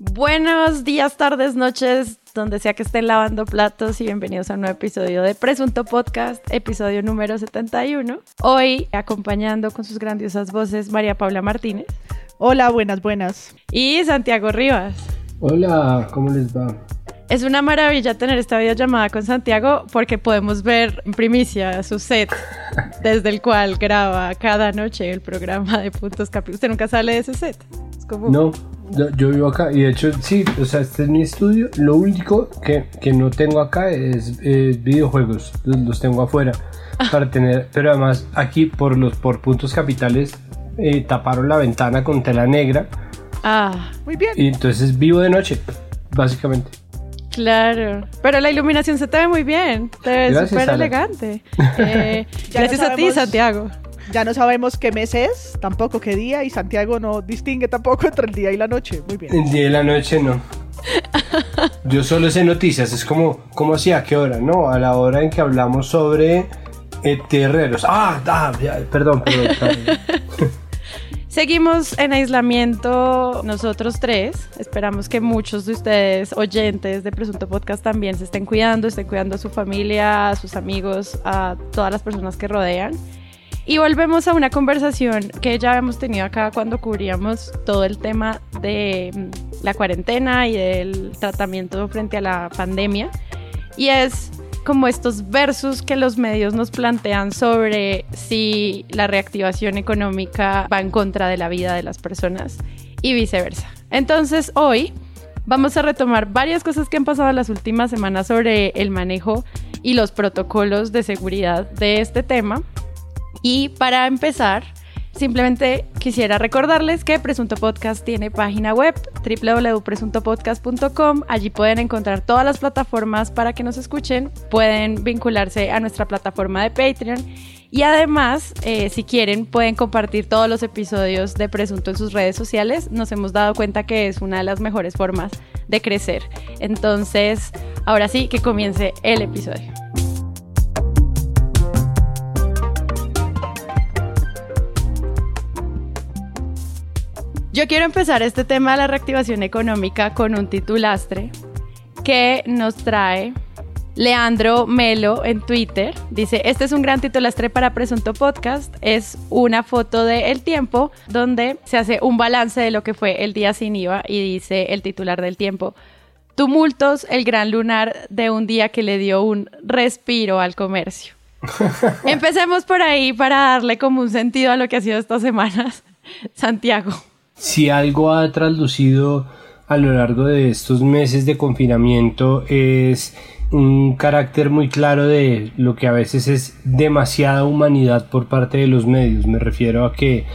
Buenos días, tardes, noches, donde sea que estén lavando platos y bienvenidos a un nuevo episodio de Presunto Podcast, episodio número 71. Hoy acompañando con sus grandiosas voces María Paula Martínez. Hola, buenas, buenas. Y Santiago Rivas. Hola, ¿cómo les va? Es una maravilla tener esta videollamada con Santiago porque podemos ver en primicia su set desde el cual graba cada noche el programa de Puntos Capi. ¿Usted nunca sale de ese set? No, yo, vivo acá y de hecho sí, o sea, este es mi estudio. Lo único que, que no tengo acá es, videojuegos, los, tengo afuera ah. para tener, pero además aquí por los por puntos capitales eh, taparon la ventana con tela negra. Ah, muy bien. Y entonces vivo de noche, básicamente. Claro, pero la iluminación se te ve muy bien, te ve súper elegante. Eh, gracias a ti, Santiago. Ya no sabemos qué mes es, tampoco qué día, y Santiago no distingue tampoco entre el día y la noche. Muy bien. El día y la noche no. Yo solo sé noticias, es como, ¿cómo así? ¿A qué hora? No, a la hora en que hablamos sobre eh, terreros. Ah, ah perdón, perdón. Seguimos en aislamiento nosotros tres. Esperamos que muchos de ustedes, oyentes de Presunto Podcast, también se estén cuidando, estén cuidando a su familia, a sus amigos, a todas las personas que rodean. Y volvemos a una conversación que ya hemos tenido acá cuando cubríamos todo el tema de mm, la cuarentena y del tratamiento frente a la pandemia. Y es como estos versos que los medios nos plantean sobre si la reactivación económica va en contra de la vida de las personas y viceversa. Entonces hoy vamos a retomar varias cosas que han pasado las últimas semanas sobre el manejo y los protocolos de seguridad de este tema. Y para empezar, Simplemente quisiera recordarles que Presunto Podcast tiene página web www.presuntopodcast.com. Allí pueden encontrar todas las plataformas para que nos escuchen. Pueden vincularse a nuestra plataforma de Patreon. Y además, eh, si quieren, pueden compartir todos los episodios de Presunto en sus redes sociales. Nos hemos dado cuenta que es una de las mejores formas de crecer. Entonces, ahora sí, que comience el episodio. Yo quiero empezar este tema de la reactivación económica con un titulastre que nos trae Leandro Melo en Twitter. Dice, este es un gran titulastre para Presunto Podcast. Es una foto de El Tiempo donde se hace un balance de lo que fue el día sin IVA y dice el titular del Tiempo. Tumultos, el gran lunar de un día que le dio un respiro al comercio. Empecemos por ahí para darle como un sentido a lo que ha sido estas semanas. Santiago si algo ha traslucido a lo largo de estos meses de confinamiento es un carácter muy claro de lo que a veces es demasiada humanidad por parte de los medios. Me refiero a que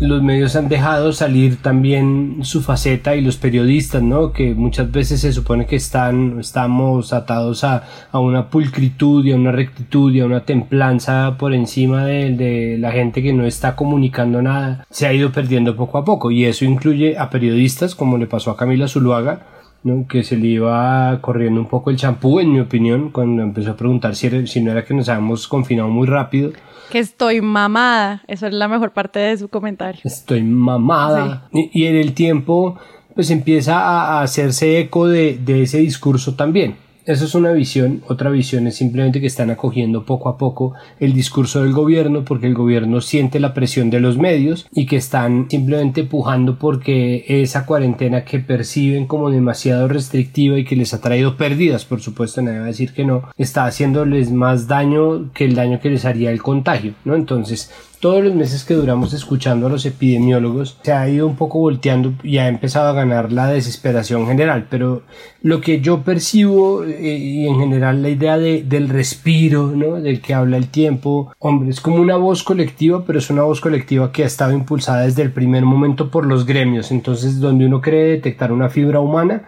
los medios han dejado salir también su faceta y los periodistas, ¿no? Que muchas veces se supone que están, estamos atados a, a una pulcritud y a una rectitud y a una templanza por encima de, la gente que no está comunicando nada. Se ha ido perdiendo poco a poco y eso incluye a periodistas como le pasó a Camila Zuluaga, ¿no? que se le iba corriendo un poco el champú, en mi opinión, cuando empezó a preguntar si, si no era que nos habíamos confinado muy rápido. Que estoy mamada, eso es la mejor parte de su comentario. Estoy mamada. Y, en el tiempo, pues empieza a, hacerse eco de, de ese discurso también. Eso es una visión. Otra visión es simplemente que están acogiendo poco a poco el discurso del gobierno porque el gobierno siente la presión de los medios y que están simplemente empujando porque esa cuarentena que perciben como demasiado restrictiva y que les ha traído pérdidas, por supuesto, nadie va a decir que no, está haciéndoles más daño que el daño que les haría el contagio, ¿no? Entonces, todos los meses que duramos escuchando a los epidemiólogos se ha ido un poco volteando y ha empezado a ganar la desesperación general, pero lo que yo percibo eh, y en general la idea de, del respiro, ¿no? del que habla el tiempo, hombre, es como una voz colectiva, pero es una voz colectiva que ha estado impulsada desde el primer momento por los gremios, entonces donde uno cree detectar una fibra humana,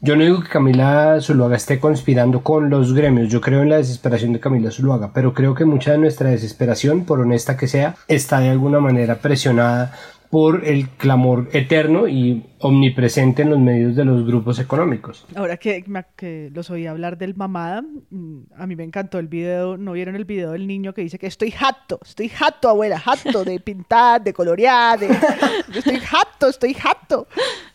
yo no digo que Camila Zuluaga esté conspirando con los gremios, yo creo en la desesperación de Camila Zuluaga, pero creo que mucha de nuestra desesperación, por honesta que sea, está de alguna manera presionada por el clamor eterno y omnipresente en los medios de los grupos económicos. Ahora que, los oí hablar del mamada, mm, a mí me encantó el video, ¿no vieron el video del niño que dice que estoy jato, estoy jato, abuela, jato de pintar, de colorear, de, estoy jato, estoy jato.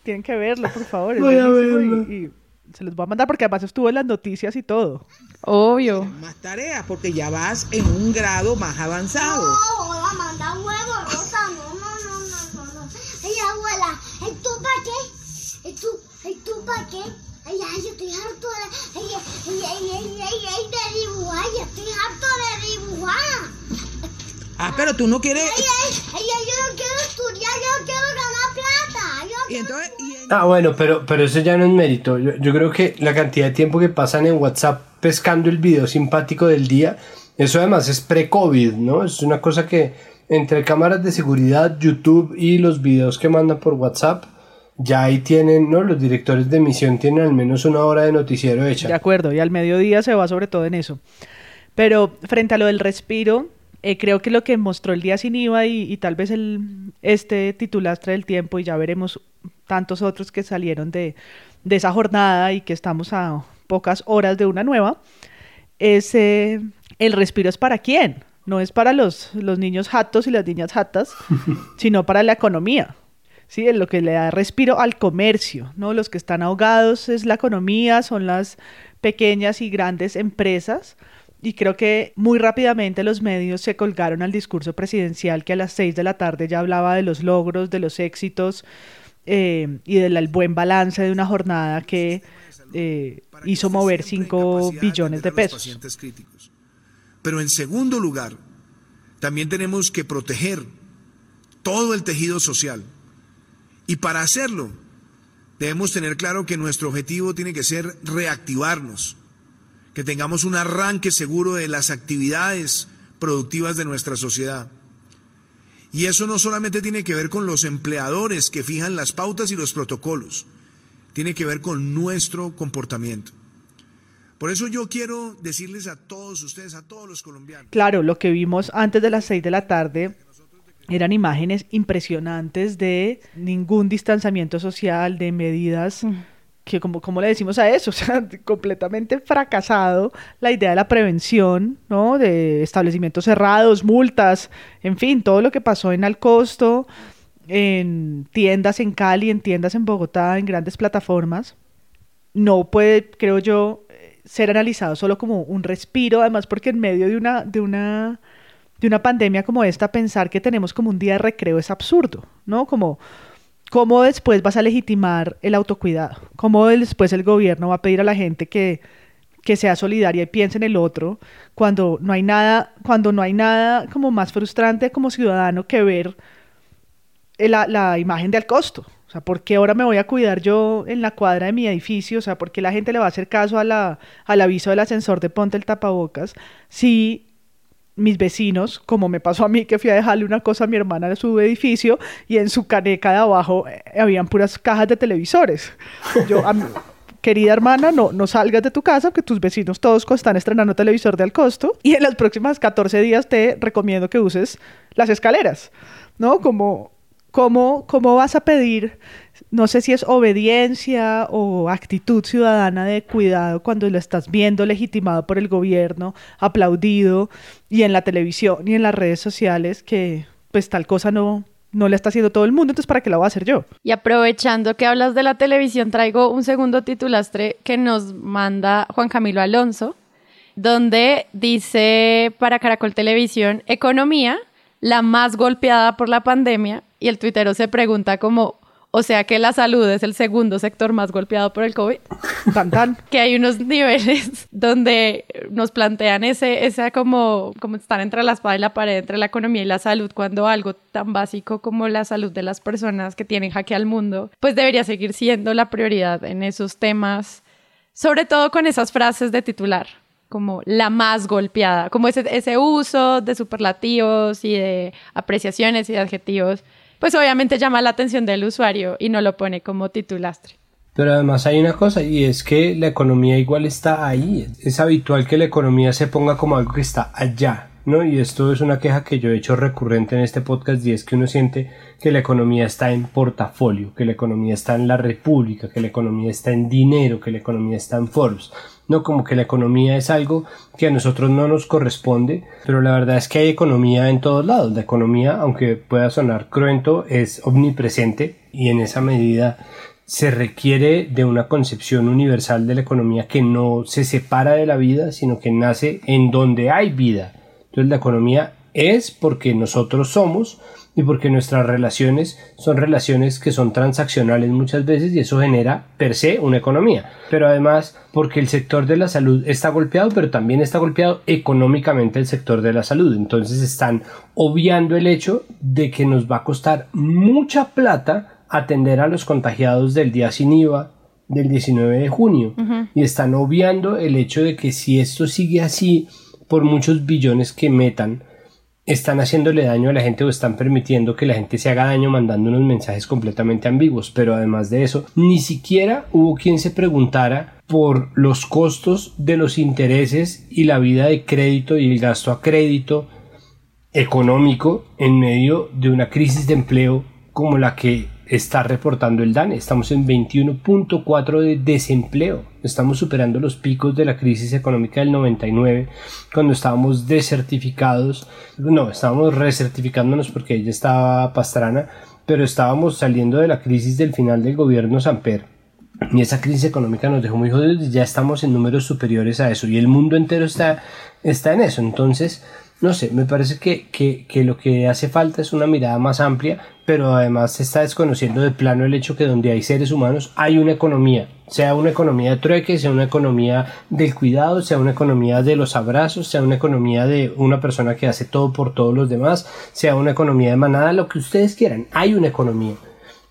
Tienen que verlo, por favor. Voy a verlo. Y, se los voy a mandar porque además estuvo en las noticias y todo. Obvio. Más tareas porque ya vas en un grado más avanzado. No, manda huevo, Rosa, no, no, no, no, no. Ay, abuela, ¿y tú para qué? ¿Y tú, y tú para qué? Ay, ay, yo estoy harto de, ay, ay, ay, ay, ay, ay, de dibujar, yo estoy harto de dibujar. Ah, pero tú no quieres... Ay, ay, ay, ay, yo no quiero estudiar, yo quiero ganar plata. Yo Y entonces... y- Ah, bueno, pero, pero eso ya no es mérito. Yo, yo creo que la cantidad de tiempo que pasan en WhatsApp pescando el video simpático del día, eso además es pre-COVID, ¿no? Es una cosa que entre cámaras de seguridad, YouTube y los videos que mandan por WhatsApp, ya ahí tienen, ¿no? Los directores de emisión tienen al menos una hora de noticiero hecha. De acuerdo, y al mediodía se va sobre todo en eso. Pero frente a lo del respiro, eh, creo que lo que mostró el día sin IVA y, y tal vez el, este titulastre del tiempo, y ya veremos tantos otros que salieron de, de esa jornada y que estamos a pocas horas de una nueva, es eh, el respiro es para quién, no es para los, los niños jatos y las niñas jatas, sino para la economía. Sí, es lo que le da respiro al comercio, ¿no? Los que están ahogados es la economía, son las pequeñas y grandes empresas. Y creo que muy rápidamente los medios se colgaron al discurso presidencial que a las seis de la tarde ya hablaba de los logros, de los éxitos eh, y del buen balance de una jornada que eh, hizo mover 5 billones de pesos. Pero en segundo lugar, también tenemos que proteger todo el tejido social. Y para hacerlo, debemos tener claro que nuestro objetivo tiene que ser reactivarnos, que tengamos un arranque seguro de las actividades productivas de nuestra sociedad. Y eso no solamente tiene que ver con los empleadores que fijan las pautas y los protocolos, tiene que ver con nuestro comportamiento. Por eso yo quiero decirles a todos ustedes, a todos los colombianos, Claro, lo que vimos antes de las 6 de la tarde eran imágenes impresionantes de ningún distanciamiento social, de medidas que como, como le decimos a eso, o sea, completamente fracasado la idea de la prevención, ¿no? De establecimientos cerrados, multas, en fin, todo lo que pasó en Alcosto, en tiendas en Cali, en tiendas en Bogotá, en grandes plataformas, no puede, creo yo, ser analizado solo como un respiro, además porque en medio de una, de una, de una pandemia como esta, pensar que tenemos como un día de recreo es absurdo, ¿no? Como, ¿cómo después vas a legitimar el autocuidado? ¿Cómo después el gobierno va a pedir a la gente que, que sea solidaria y piense en el otro cuando no hay nada, cuando no hay nada como más frustrante como ciudadano que ver la, la imagen de al costo? O sea, ¿por qué ahora me voy a cuidar yo en la cuadra de mi edificio? O sea, ¿por qué la gente le va a hacer caso a la, al aviso del ascensor de ponte el tapabocas si mis vecinos, como me pasó a mí que fui a dejarle una cosa a mi hermana en su edificio y en su caneca de abajo eh, habían puras cajas de televisores? Yo, a querida hermana, no, no salgas de tu casa porque tus vecinos todos están estrenando televisor de al costo y en las próximas 14 días te recomiendo que uses las escaleras, ¿no? Como, ¿cómo, ¿Cómo vas a pedir, no sé si es obediencia o actitud ciudadana de cuidado cuando lo estás viendo legitimado por el gobierno, aplaudido y en la televisión y en las redes sociales que pues tal cosa no, no le está haciendo todo el mundo, entonces ¿para qué la voy a hacer yo? Y aprovechando que hablas de la televisión, traigo un segundo titulastre que nos manda Juan Camilo Alonso, donde dice para Caracol Televisión, economía, la más golpeada por la pandemia, y el tuitero se pregunta como, o sea que la salud es el segundo sector más golpeado por el COVID, Tan tan. que hay unos niveles donde nos plantean ese, esa como, como estar entre la espada y la pared, entre la economía y la salud, cuando algo tan básico como la salud de las personas que tienen jaque al mundo, pues debería seguir siendo la prioridad en esos temas, sobre todo con esas frases de titular como la más golpeada, como ese, ese uso de superlativos y de apreciaciones y de adjetivos, pues obviamente llama la atención del usuario y no lo pone como titulastre. Pero además hay una cosa y es que la economía igual está ahí. Es habitual que la economía se ponga como algo que está allá. ¿no? Y esto es una queja que yo he hecho recurrente en este podcast y es que uno siente que la economía está en portafolio, que la economía está en la república, que la economía está en dinero, que la economía está en Forbes. No como que la economía es algo que a nosotros no nos corresponde, pero la verdad es que hay economía en todos lados. La economía, aunque pueda sonar cruento, es omnipresente y en esa medida se requiere de una concepción universal de la economía que no se separa de la vida, sino que nace en donde hay vida. Entonces la economía es porque nosotros somos y porque nuestras relaciones son relaciones que son transaccionales muchas veces y eso genera per se una economía. Pero además porque el sector de la salud está golpeado, pero también está golpeado económicamente el sector de la salud. Entonces están obviando el hecho de que nos va a costar mucha plata atender a los contagiados del día sin IVA del 19 de junio y están obviando el hecho de que si esto sigue así por muchos billones que metan están haciéndole daño a la gente o están permitiendo que la gente se haga daño mandando unos mensajes completamente ambiguos. Pero además de eso ni siquiera hubo quien se preguntara por los costos de los intereses y la vida de crédito y el gasto a crédito económico en medio de una crisis de empleo como la que está reportando el DANE. Estamos en 21.4 de desempleo. Estamos superando los picos de la crisis económica del 99, cuando estábamos desertificados. No, estábamos recertificándonos porque ella estaba pastrana, pero estábamos saliendo de la crisis del final del gobierno Samper. Y esa crisis económica nos dejó muy jodidos y ya estamos en números superiores a eso. Y el mundo entero está, está en eso. Entonces, no sé, me parece que, que, que, lo que hace falta es una mirada más amplia, pero además se está desconociendo de plano el hecho que donde hay seres humanos hay una economía, sea una economía de trueque, sea una economía del cuidado, sea una economía de los abrazos, sea una economía de una persona que hace todo por todos los demás, sea una economía de manada, lo que ustedes quieran, hay una economía.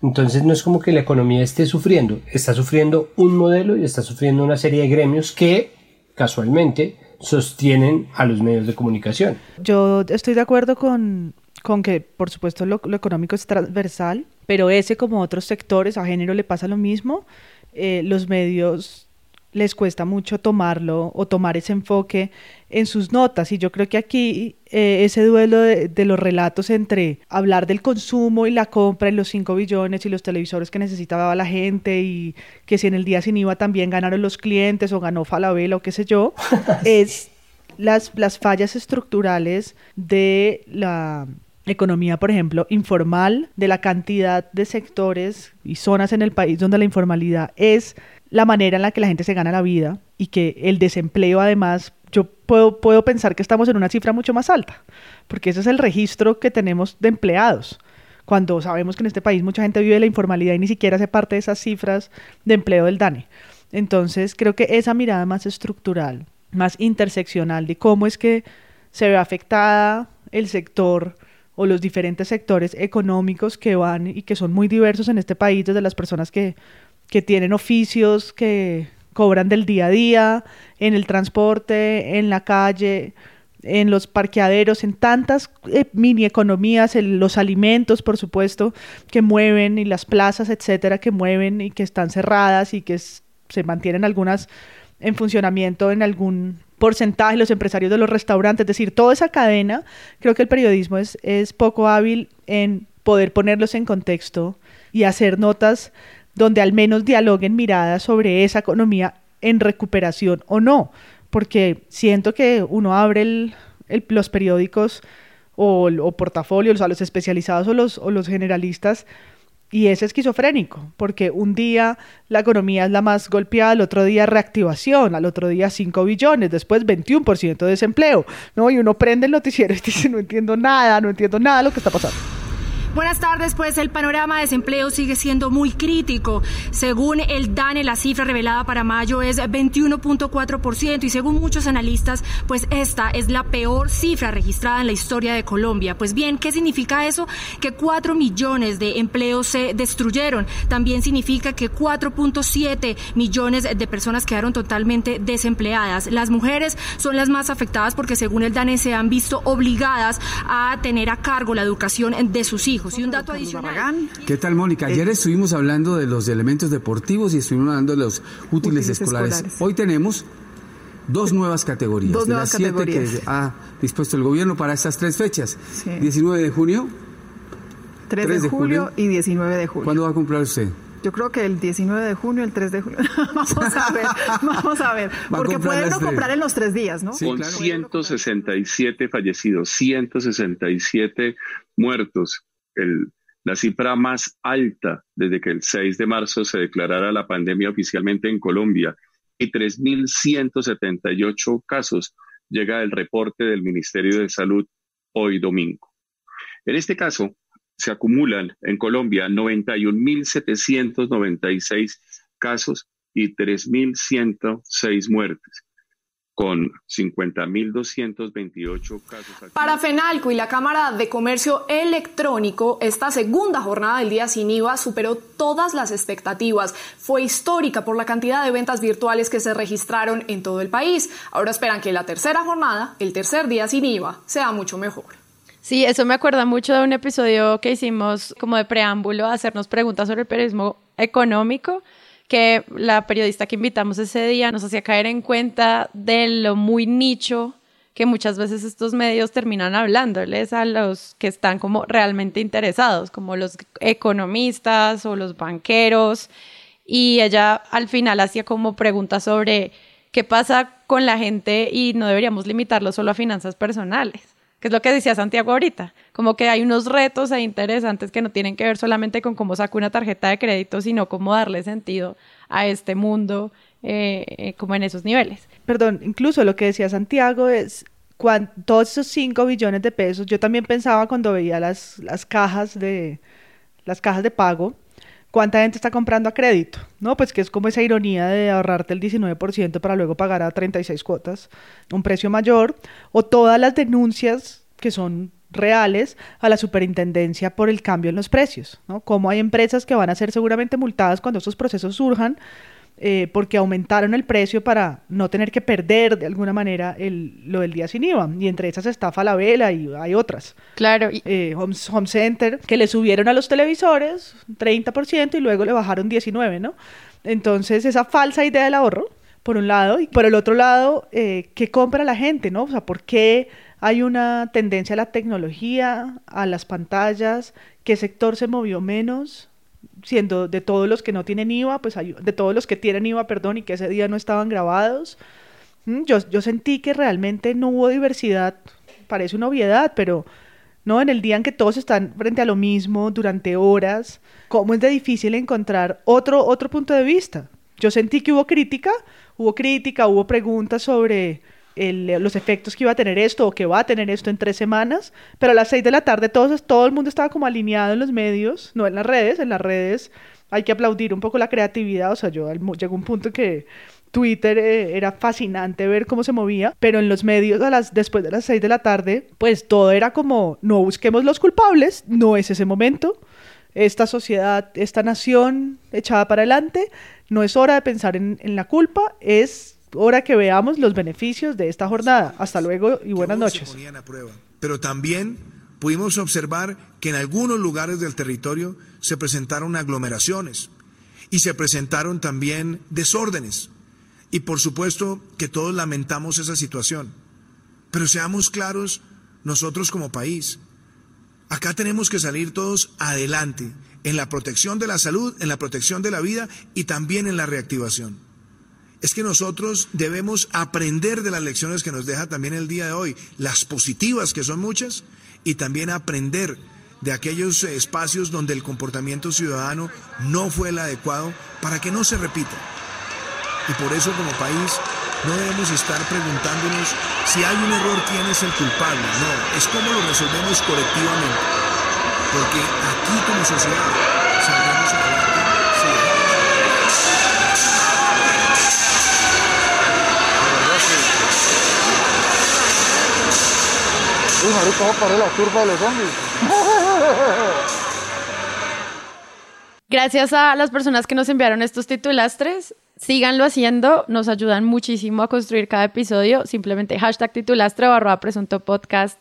Entonces no es como que la economía esté sufriendo, está sufriendo un modelo y está sufriendo una serie de gremios que casualmente sostienen a los medios de comunicación. Yo estoy de acuerdo con, con que, por supuesto, lo, económico es transversal, pero ese, como otros sectores, a género le pasa lo mismo. Eh, los medios les cuesta mucho tomarlo o tomar ese enfoque en sus notas. Y yo creo que aquí eh, ese duelo de, los relatos entre hablar del consumo y la compra y los 5 billones y los televisores que necesitaba la gente y que si en el día sin IVA también ganaron los clientes o ganó Falabella o qué sé yo, es las, las fallas estructurales de la economía, por ejemplo, informal, de la cantidad de sectores y zonas en el país donde la informalidad es la manera en la que la gente se gana la vida y que el desempleo además, yo puedo, puedo pensar que estamos en una cifra mucho más alta, porque ese es el registro que tenemos de empleados, cuando sabemos que en este país mucha gente vive la informalidad y ni siquiera hace parte de esas cifras de empleo del DANE. Entonces creo que esa mirada más estructural, más interseccional de cómo es que se ve afectada el sector o los diferentes sectores económicos que van y que son muy diversos en este país, desde las personas que que tienen oficios que cobran del día a día, en el transporte, en la calle, en los parqueaderos, en tantas eh, mini economías, los alimentos, por supuesto, que mueven y las plazas, etcétera, que mueven y que están cerradas y que se mantienen algunas en funcionamiento en algún porcentaje, los empresarios de los restaurantes, es decir, toda esa cadena, creo que el periodismo es, es poco hábil en poder ponerlos en contexto y hacer notas donde al menos dialoguen miradas sobre esa economía en recuperación o no, porque siento que uno abre los periódicos o, o, portafolios a los especializados o los, o los generalistas y es esquizofrénico, porque un día la economía es la más golpeada, al otro día reactivación, al otro día 5 billones, después 21% de desempleo, ¿no? Y uno prende el noticiero y dice, no entiendo nada, no entiendo nada de lo que está pasando. Buenas tardes, pues el panorama de desempleo sigue siendo muy crítico. Según el DANE, la cifra revelada para mayo es 21.4% y según muchos analistas, pues esta es la peor cifra registrada en la historia de Colombia. Pues bien, ¿qué significa eso? Que 4 millones de empleos se destruyeron. También significa que 4.7 millones de personas quedaron totalmente desempleadas. Las mujeres son las más afectadas porque según el DANE se han visto obligadas a tener a cargo la educación de sus hijos. Y un dato adicional. ¿Qué tal, Mónica? Ayer eh, estuvimos hablando de los elementos deportivos y estuvimos hablando de los útiles, escolares. Hoy tenemos dos nuevas categorías. Dos de nuevas las siete categorías. que ha dispuesto el gobierno para estas tres fechas. Sí. 19 de junio. 3, 3 de, de julio, julio. y 19 de julio. ¿Cuándo va a cumplir usted? Yo creo que el 19 de junio, el 3 de julio. vamos a ver, vamos a ver. Va Porque comprar puede las uno tres. comprar en los tres días, ¿no? Sí, con claro. 167 fallecidos, 167 muertos, el- la cifra más alta desde que el 6 de marzo se declarara la pandemia oficialmente en Colombia y 3.178 casos llega el reporte del Ministerio de Salud hoy domingo. En este caso, se acumulan en Colombia 91.796 casos y 3.106 muertes, con 50.228 casos. activos. Para FENALCO y la Cámara de Comercio Electrónico, esta segunda jornada del día sin IVA superó todas las expectativas. Fue histórica por la cantidad de ventas virtuales que se registraron en todo el país. Ahora esperan que la tercera jornada, el tercer día sin IVA, sea mucho mejor. Sí, eso me acuerda mucho de un episodio que hicimos como de preámbulo, a hacernos preguntas sobre el periodismo económico, que la periodista que invitamos ese día nos hacía caer en cuenta de lo muy nicho que muchas veces estos medios terminan hablándoles a los que están como realmente interesados, como los economistas o los banqueros. Y ella al final hacía como preguntas sobre qué pasa con la gente y no deberíamos limitarlo solo a finanzas personales que es lo que decía Santiago ahorita, como que hay unos retos ahí interesantes que no tienen que ver solamente con cómo saco una tarjeta de crédito, sino cómo darle sentido a este mundo eh, eh, como en esos niveles. Perdón, incluso lo que decía Santiago es cuan- todos esos 5 billones de pesos, yo también pensaba cuando veía las, las cajas de las cajas de pago, cuánta gente está comprando a crédito, ¿no? Pues que es como esa ironía de ahorrarte el 19% para luego pagar a 36 cuotas, un precio mayor, o todas las denuncias que son reales a la superintendencia por el cambio en los precios, ¿no? Como hay empresas que van a ser seguramente multadas cuando estos procesos surjan, eh, porque aumentaron el precio para no tener que perder de alguna manera el, lo del día sin IVA. Y entre esas está Falabella y hay otras. Claro, y Eh, Home, Home Center, que le subieron a los televisores 30% y luego le bajaron 19%, ¿no? Entonces, esa falsa idea del ahorro, por un lado, y por el otro lado, eh, ¿qué compra la gente, no? O sea, ¿por qué hay una tendencia a la tecnología, a las pantallas? ¿Qué sector se movió menos? Siendo de todos los que no tienen IVA, pues de todos los que tienen IVA, perdón, y que ese día no estaban grabados. Mm, Yo, yo sentí que realmente no hubo diversidad, parece una obviedad, pero no en el día en que todos están frente a lo mismo durante horas, cómo es de difícil encontrar otro, otro punto de vista. Yo sentí que hubo crítica, hubo crítica, hubo preguntas sobre el- los efectos que iba a tener esto o que va a tener esto en tres semanas, pero a las seis de la tarde todos, todo el mundo estaba como alineado en los medios, no en las redes, en las redes hay que aplaudir un poco la creatividad, o sea, yo al llegó un punto que Twitter eh, era fascinante ver cómo se movía, pero en los medios a las, después de las seis de la tarde, pues todo era como, no busquemos los culpables, no es ese momento, esta sociedad, esta nación echada para adelante, no es hora de pensar en, en la culpa, es hora que veamos los beneficios de esta jornada. Hasta luego y buenas noches. Pero también pudimos observar que en algunos lugares del territorio se presentaron aglomeraciones y se presentaron también desórdenes. Y por supuesto que todos lamentamos esa situación. Pero seamos claros, nosotros como país, acá tenemos que salir todos adelante en la protección de la salud, en la protección de la vida y también en la reactivación es que nosotros debemos aprender de las lecciones que nos deja también el día de hoy, las positivas que son muchas, y también aprender de aquellos eh, espacios donde el comportamiento ciudadano no fue el adecuado para que no se repita. Y por eso como país no debemos estar preguntándonos si hay un error, quién es el culpable. No, es cómo lo resolvemos colectivamente. Porque aquí como sociedad saldremos adelante. Gracias a las personas que nos enviaron estos titulastres. Síganlo haciendo, nos ayudan muchísimo a construir cada episodio. Simplemente hashtag titulastre o arroba presunto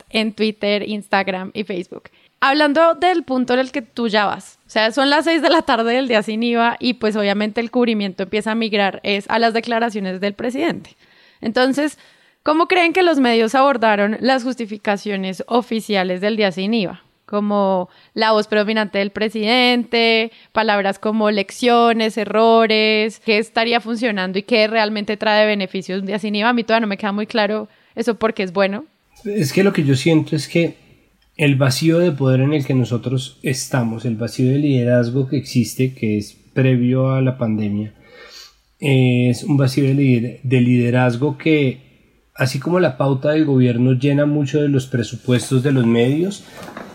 en Twitter, Instagram y Facebook. Hablando del punto en el que tú ya vas, o sea, son las 6 de la tarde del día sin IVA y pues obviamente el cubrimiento empieza a migrar es a las declaraciones del presidente. Entonces, ¿cómo creen que los medios abordaron las justificaciones oficiales del día sin IVA? Como la voz predominante del presidente, palabras como lecciones, errores, qué estaría funcionando y qué realmente trae beneficios un día sin IVA. A mí todavía no me queda muy claro eso porque es bueno. Es que lo que yo siento es que el vacío de poder en el que nosotros estamos, el vacío de liderazgo que existe, que es previo a la pandemia, es un vacío de liderazgo que, así como la pauta del gobierno llena mucho de los presupuestos de los medios,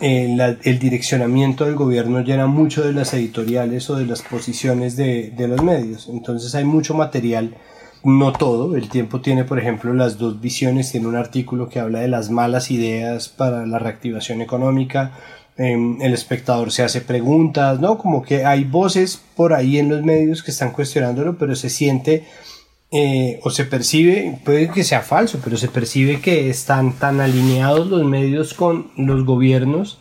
eh, el direccionamiento del gobierno llena mucho de las editoriales o de las posiciones de, los medios. Entonces hay mucho material no todo. El tiempo tiene, por ejemplo, las dos visiones. Tiene un artículo que habla de las malas ideas para la reactivación económica. Em, el espectador se hace preguntas, ¿no? Como que hay voces por ahí en los medios que están cuestionándolo, pero se siente eh, o se percibe, puede que sea falso, pero se percibe que están tan alineados los medios con los gobiernos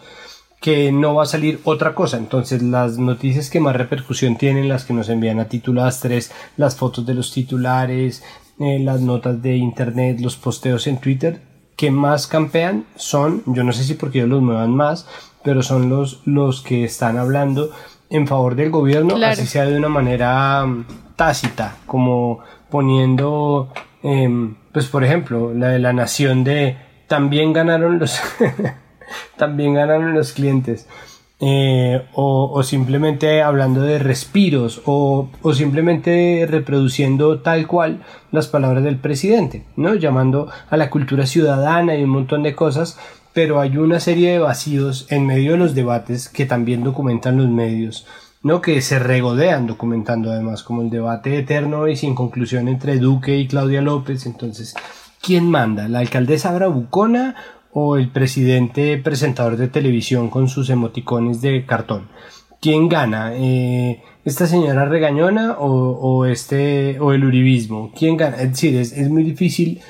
que no va a salir otra cosa. Entonces las noticias que más repercusión tienen, las que nos envían a titulastres, las fotos de los titulares, eh, las notas de internet, los posteos en Twitter, que más campean son, yo no sé si porque ellos los muevan más, pero son los, los que están hablando en favor del gobierno, así sea de una manera mm, tácita, como poniendo, em, pues por ejemplo, la de la nación de también ganaron los también ganaron los clientes. Eh, o, simplemente hablando de respiros o, simplemente reproduciendo tal cual las palabras del presidente, ¿no? llamando a la cultura ciudadana y un montón de cosas, pero hay una serie de vacíos en medio de los debates que también documentan los medios, ¿no? que se regodean documentando además, como el debate eterno y sin conclusión entre Duque y Claudia López, entonces, ¿quién manda? ¿La alcaldesa Bravucona o el presidente presentador de televisión con sus emoticones de cartón. ¿Quién gana? Eh, ¿Esta señora regañona o, este, o el uribismo? ¿Quién gana? Es decir, es, muy difícil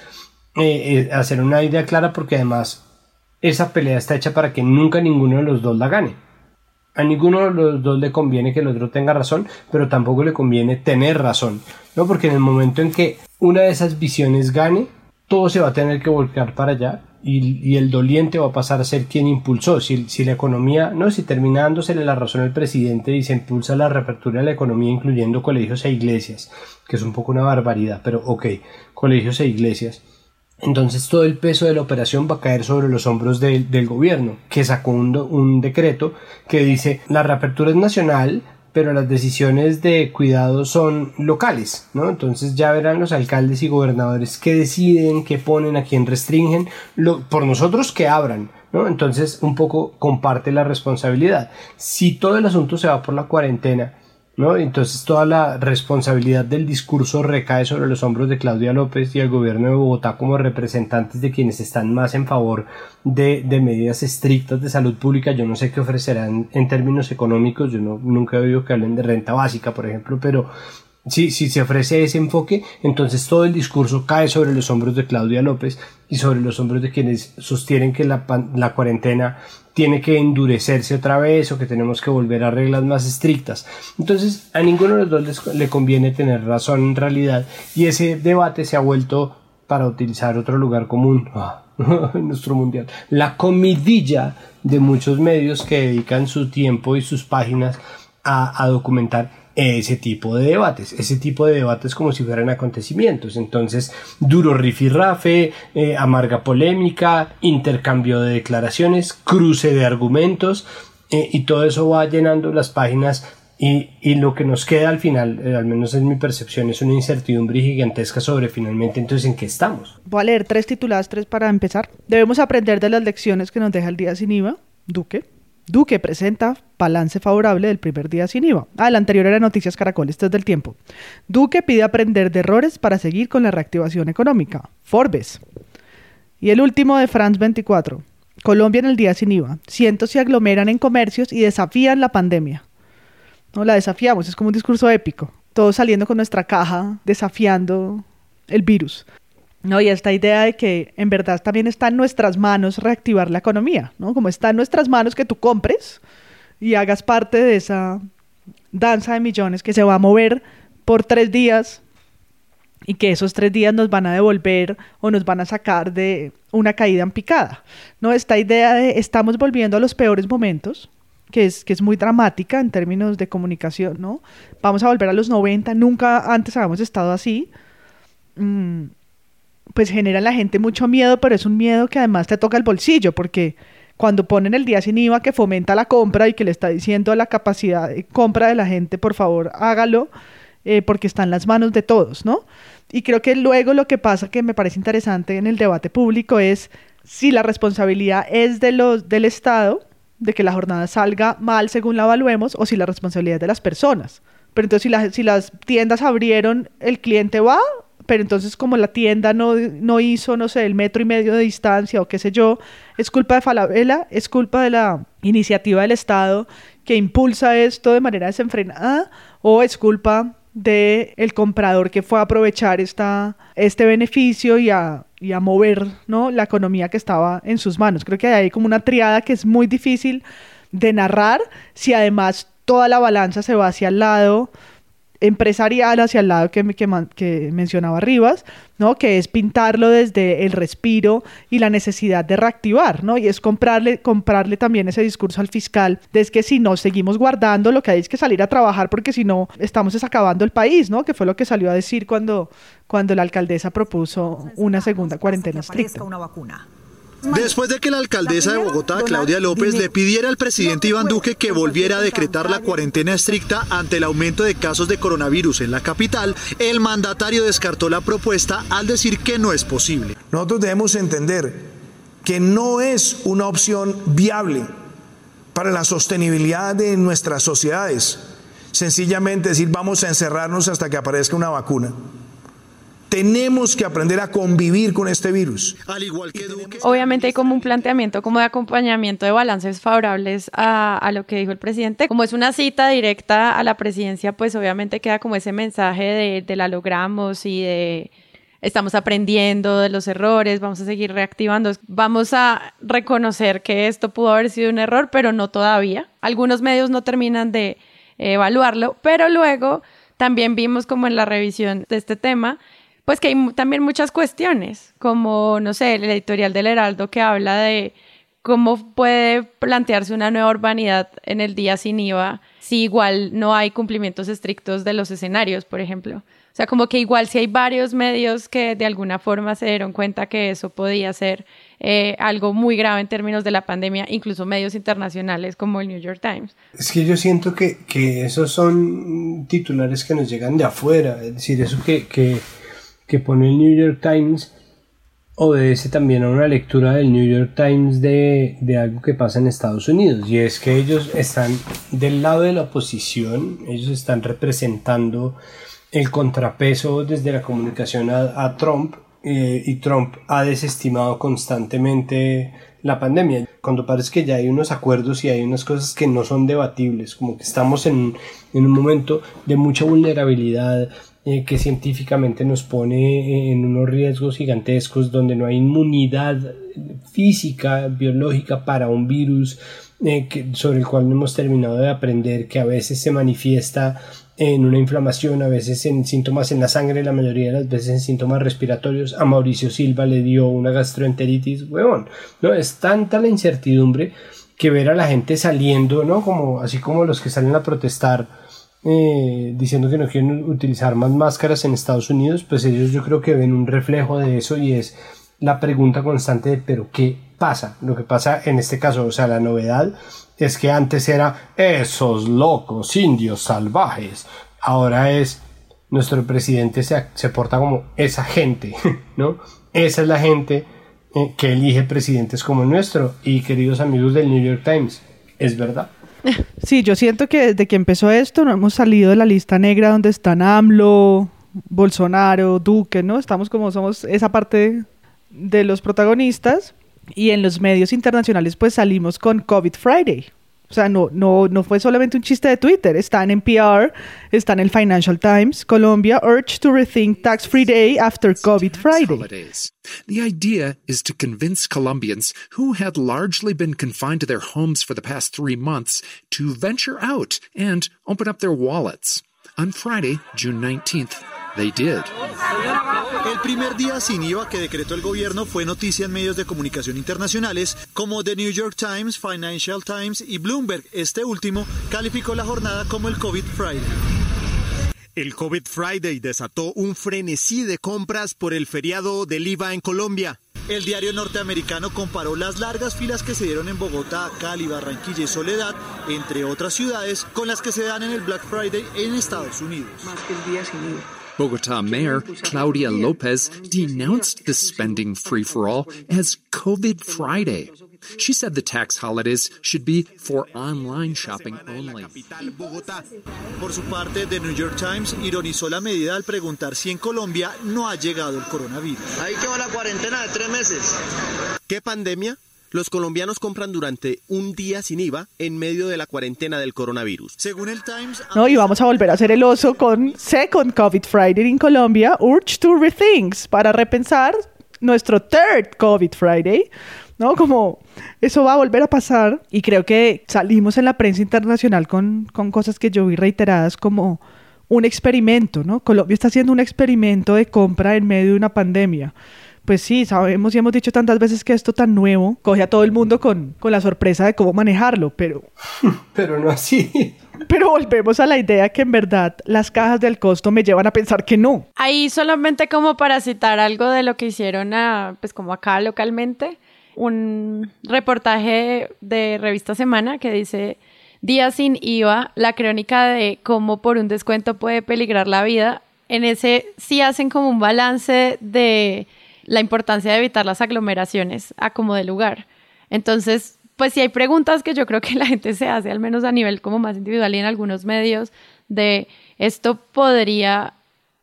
eh, eh, hacer una idea clara porque además esa pelea está hecha para que nunca ninguno de los dos la gane. A ninguno de los dos le conviene que el otro tenga razón, pero tampoco le conviene tener razón, ¿no? Porque en el momento en que una de esas visiones gane, todo se va a tener que volcar para allá y, el doliente va a pasar a ser quien impulsó. Si, la economía, no, si terminándosele la razón al presidente y se impulsa la reapertura de la economía incluyendo colegios e iglesias, que es un poco una barbaridad, pero ok, colegios e iglesias. Entonces todo el peso de la operación va a caer sobre los hombros del gobierno, que sacó un, un decreto que dice la reapertura es nacional, pero las decisiones de cuidado son locales, ¿no? Entonces ya verán los alcaldes y gobernadores que deciden, que ponen, a quién restringen, lo, por nosotros que abran, ¿no? Entonces un poco comparte la responsabilidad. Si todo el asunto se va por la cuarentena, ¿no? Entonces toda la responsabilidad del discurso recae sobre los hombros de Claudia López y el gobierno de Bogotá como representantes de quienes están más en favor de, medidas estrictas de salud pública. Yo no sé qué ofrecerán en términos económicos, yo no, nunca he oído que hablen de renta básica, por ejemplo, pero si, si se ofrece ese enfoque, entonces todo el discurso cae sobre los hombros de Claudia López y sobre los hombros de quienes sostienen que la, la cuarentena tiene que endurecerse otra vez o que tenemos que volver a reglas más estrictas. Entonces a ninguno de los dos le conviene tener razón en realidad y ese debate se ha vuelto para utilizar otro lugar común en nuestro mundial la comidilla de muchos medios que dedican su tiempo y sus páginas a, a documentar ese tipo de debates, ese tipo de debates como si fueran acontecimientos. Entonces, duro rifirrafe, eh, amarga polémica, intercambio de declaraciones, cruce de argumentos, eh, y todo eso va llenando las páginas y, y, lo que nos queda al final, eh, al menos en mi percepción, es una incertidumbre gigantesca sobre finalmente entonces en qué estamos. Voy a leer tres tituladas, tres para empezar. Debemos aprender de las lecciones que nos deja el día sin IVA, Duque. Duque presenta balance favorable del primer día sin IVA. Ah, el anterior era Noticias Caracol, esto es del tiempo. Duque pide aprender de errores para seguir con la reactivación económica. Forbes. Y el último de France 24. Colombia en el día sin IVA. Cientos se aglomeran en comercios y desafían la pandemia. No la desafiamos, es como un discurso épico. Todos saliendo con nuestra caja, desafiando el virus. ¿No? Y esta idea de que en verdad también está en nuestras manos reactivar la economía, ¿no? Como está en nuestras manos que tú compres y hagas parte de esa danza de millones que se va a mover por tres días y que esos tres días nos van a devolver o nos van a sacar de una caída en picada. ¿no? Esta idea de estamos volviendo a los peores momentos, que es, que es muy dramática en términos de comunicación, ¿no? Vamos a volver a los 90, nunca antes habíamos estado así. Mm, pues genera en la gente mucho miedo, pero es un miedo que además te toca el bolsillo, porque cuando ponen el día sin IVA que fomenta la compra y que le está diciendo a la capacidad de compra de la gente, por favor, hágalo, eh, porque está en las manos de todos, ¿no? Y creo que luego lo que pasa que me parece interesante en el debate público es si la responsabilidad es de los, del Estado, de que la jornada salga mal según la evaluemos, o si la responsabilidad es de las personas. Pero entonces si, si las tiendas abrieron, el cliente va, pero entonces como la tienda no, no hizo, no sé, el metro y medio de distancia o qué sé yo, es culpa de Falabella, es culpa de la iniciativa del Estado que impulsa esto de manera desenfrenada, o es culpa del el comprador que fue a aprovechar esta, este beneficio y a, y a mover ¿no? la economía que estaba en sus manos. Creo que hay como una triada que es muy difícil de narrar si además toda la balanza se va hacia el lado empresarial hacia el lado que, que, que, mencionaba Rivas, ¿no? que es pintarlo desde el respiro y la necesidad de reactivar, ¿no? y es comprarle, comprarle también ese discurso al fiscal de que si no seguimos guardando lo que hay es que salir a trabajar porque si no estamos acabando el país, ¿no? que fue lo que salió a decir cuando, cuando la alcaldesa propuso una segunda cuarentena estricta. Una vacuna. Después de que la alcaldesa de Bogotá, Claudia López, le pidiera al presidente Iván Duque que volviera a decretar la cuarentena estricta ante el aumento de casos de coronavirus en la capital, el mandatario descartó la propuesta al decir que no es posible. Nosotros debemos entender que no es una opción viable para la sostenibilidad de nuestras sociedades. Sencillamente decir vamos a encerrarnos hasta que aparezca una vacuna. Tenemos que aprender a convivir con este virus. Al igual que Obviamente hay como un planteamiento como de acompañamiento de balances favorables a, a, lo que dijo el presidente. Como es una cita directa a la presidencia, pues obviamente queda como ese mensaje de, de la logramos y de estamos aprendiendo de los errores, vamos a seguir reactivando, vamos a reconocer que esto pudo haber sido un error, pero no todavía. Algunos medios no terminan de evaluarlo, pero luego también vimos como en la revisión de este tema pues que hay también muchas cuestiones, como, no sé, el editorial del Heraldo que habla de cómo puede plantearse una nueva urbanidad en el día sin IVA si igual no hay cumplimientos estrictos de los escenarios, por ejemplo. O sea, como que igual si hay varios medios que de alguna forma se dieron cuenta que eso podía ser eh, algo muy grave en términos de la pandemia, incluso medios internacionales como el New York Times. Es que yo siento que, que esos son titulares que nos llegan de afuera, es decir, eso que, que que pone el New York Times obedece también a una lectura del New York Times de, algo que pasa en Estados Unidos y es que ellos están del lado de la oposición, ellos están representando el contrapeso desde la comunicación a, Trump eh, y Trump ha desestimado constantemente la pandemia, cuando parece que ya hay unos acuerdos y hay unas cosas que no son debatibles, como que estamos en un momento de mucha vulnerabilidad, eh, que científicamente nos pone en unos riesgos gigantescos donde no hay inmunidad física, biológica para un virus eh, sobre el cual no hemos terminado de aprender que a veces se manifiesta en una inflamación, a veces en síntomas en la sangre, la mayoría de las veces en síntomas respiratorios. A Mauricio Silva le dio una gastroenteritis, huevón. No, es tanta la incertidumbre que ver a la gente saliendo, ¿no? Como, así como los que salen a protestar eh, diciendo que no quieren utilizar más máscaras en Estados Unidos, pues ellos yo creo que ven un reflejo de eso y es la pregunta constante de pero ¿qué pasa? Lo que pasa en este caso, o sea, la novedad es que antes era esos locos indios salvajes, ahora es nuestro presidente se, se porta como esa gente, ¿no? Esa es la gente eh, que elige presidentes como el nuestro y queridos amigos del New York Times, es verdad. Sí, yo siento que desde que empezó esto no hemos salido de la lista negra donde están AMLO, Bolsonaro, Duque, ¿no? Estamos como somos esa parte de los protagonistas y en los medios internacionales pues salimos con COVID Friday. O sea, no, no, no fue solamente un chiste de Twitter. Está en NPR, está en el Financial Times. Colombia urged to rethink tax-free day after COVID Friday. The idea is to convince Colombians who had largely been confined to their homes for the past three months to venture out and open up their wallets. On Friday, June 19th, they did. El primer día sin IVA que decretó el gobierno fue noticia en medios de comunicación internacionales como The New York Times, Financial Times y Bloomberg. Este último calificó la jornada como el COVID Friday. El COVID Friday desató un frenesí de compras por el feriado del IVA en Colombia. El diario norteamericano comparó las largas filas que se dieron en Bogotá, Cali, Barranquilla y Soledad, entre otras ciudades, con las que se dan en el Black Friday en Estados Unidos. Más que el día sin IVA. Bogota Mayor Claudia Lopez denounced the spending free for all as COVID Friday. She said the tax holidays should be for online shopping only. Por su parte, The New York Times ironizó la medida al preguntar si en Colombia no ha llegado el coronavirus. Ahí quedó la cuarentena de tres meses. ¿Qué pandemia? Los colombianos compran durante un día sin IVA en medio de la cuarentena del coronavirus. Según el Times, No, y vamos a volver a hacer el oso con Second COVID Friday en Colombia, Urge to Rethink, para repensar nuestro Third COVID Friday, ¿no? Como eso va a volver a pasar y creo que salimos en la prensa internacional con, con cosas que yo vi reiteradas como un experimento, ¿no? Colombia está haciendo un experimento de compra en medio de una pandemia. Pues sí, sabemos y hemos dicho tantas veces que esto tan nuevo coge a todo el mundo con, con la sorpresa de cómo manejarlo, pero Pero no así. pero volvemos a la idea que en verdad las cajas del costo me llevan a pensar que no. Ahí solamente como para citar algo de lo que hicieron a, pues como acá localmente, un reportaje de Revista Semana que dice Día sin IVA, la crónica de cómo por un descuento puede peligrar la vida. En ese sí hacen como un balance de la importancia de evitar las aglomeraciones a como de lugar. Entonces, pues sí hay preguntas que yo creo que la gente se hace, al menos a nivel como más individual y en algunos medios, de esto podría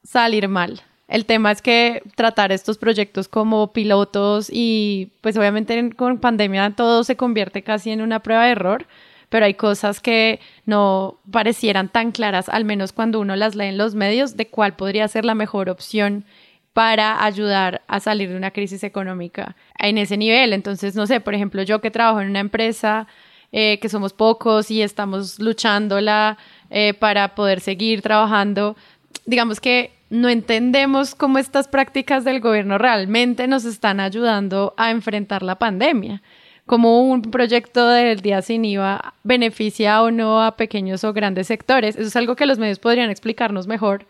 salir mal. El tema es que tratar estos proyectos como pilotos y pues obviamente en- con pandemia todo se convierte casi en una prueba de error, pero hay cosas que no parecieran tan claras, al menos cuando uno las lee en los medios, de cuál podría ser la mejor opción para ayudar a salir de una crisis económica en ese nivel. Entonces, no sé, por ejemplo, yo que trabajo en una empresa eh, que somos pocos y estamos luchándola eh, para poder seguir trabajando, digamos que no entendemos cómo estas prácticas del gobierno realmente nos están ayudando a enfrentar la pandemia. Como un proyecto del día sin IVA beneficia o no a pequeños o grandes sectores. Eso es algo que los medios podrían explicarnos mejor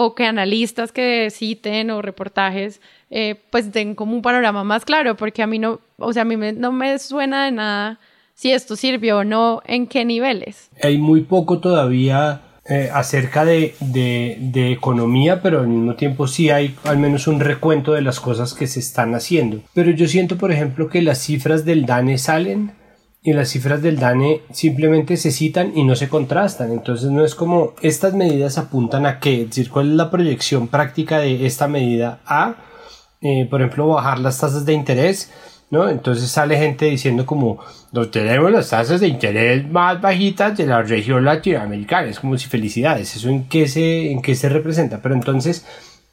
o que analistas que citen o reportajes eh, pues den como un panorama más claro, porque a mí no, o sea, a mí me- no me suena de nada si esto sirvió o no, en qué niveles. Hay muy poco todavía eh, acerca de, de- de economía, pero al mismo tiempo sí hay al menos un recuento de las cosas que se están haciendo. Pero yo siento, por ejemplo, que las cifras del DANE salen y las cifras del DANE simplemente se citan y no se contrastan. Entonces no es como estas medidas apuntan a qué, es decir, cuál es la proyección práctica de esta medida a, eh, por ejemplo, bajar las tasas de interés. ¿No? Entonces sale gente diciendo como no tenemos las tasas de interés más bajitas de la región latinoamericana. Es como si felicidades. ¿Eso en qué se, en qué se representa? Pero entonces,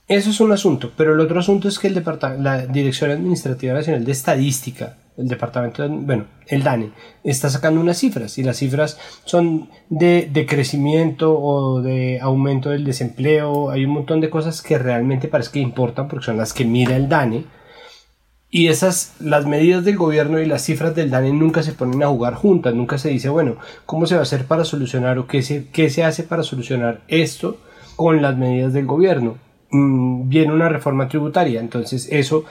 eso es un asunto. Pero el otro asunto es que el la Dirección Administrativa Nacional de Estadística, el departamento, de- bueno, el DANE, está sacando unas cifras y las cifras son de, de crecimiento o de aumento del desempleo. Hay un montón de cosas que realmente parece que importan porque son las que mira el DANE. Y esas, las medidas del gobierno y las cifras del DANE nunca se ponen a jugar juntas, nunca se dice, bueno, ¿cómo se va a hacer para solucionar o qué se, qué se hace para solucionar esto con las medidas del gobierno? Mm, viene una reforma tributaria, entonces eso,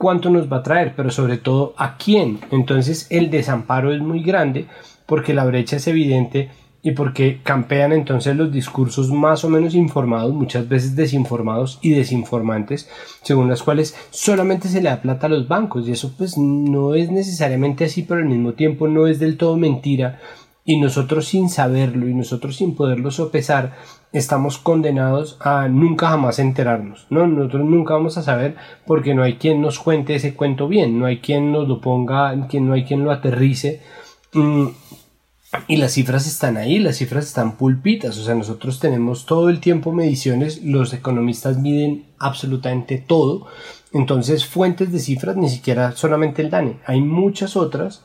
¿cuánto nos va a traer? Pero sobre todo, ¿a quién? Entonces el desamparo es muy grande porque la brecha es evidente y porque campean entonces los discursos más o menos informados, muchas veces desinformados y desinformantes, según las cuales solamente se le da plata a los bancos y eso pues no es necesariamente así, pero al mismo tiempo no es del todo mentira y nosotros sin saberlo y nosotros sin poderlo sopesar estamos condenados a nunca jamás enterarnos, ¿no? Nosotros nunca vamos a saber porque no hay quien nos cuente ese cuento bien, no hay quien nos lo ponga, quien no hay quien lo aterrice. Mm, y las cifras están ahí, las cifras están pulpitas, o sea, nosotros tenemos todo el tiempo mediciones, los economistas miden absolutamente todo, entonces fuentes de cifras ni siquiera solamente el DANE, hay muchas otras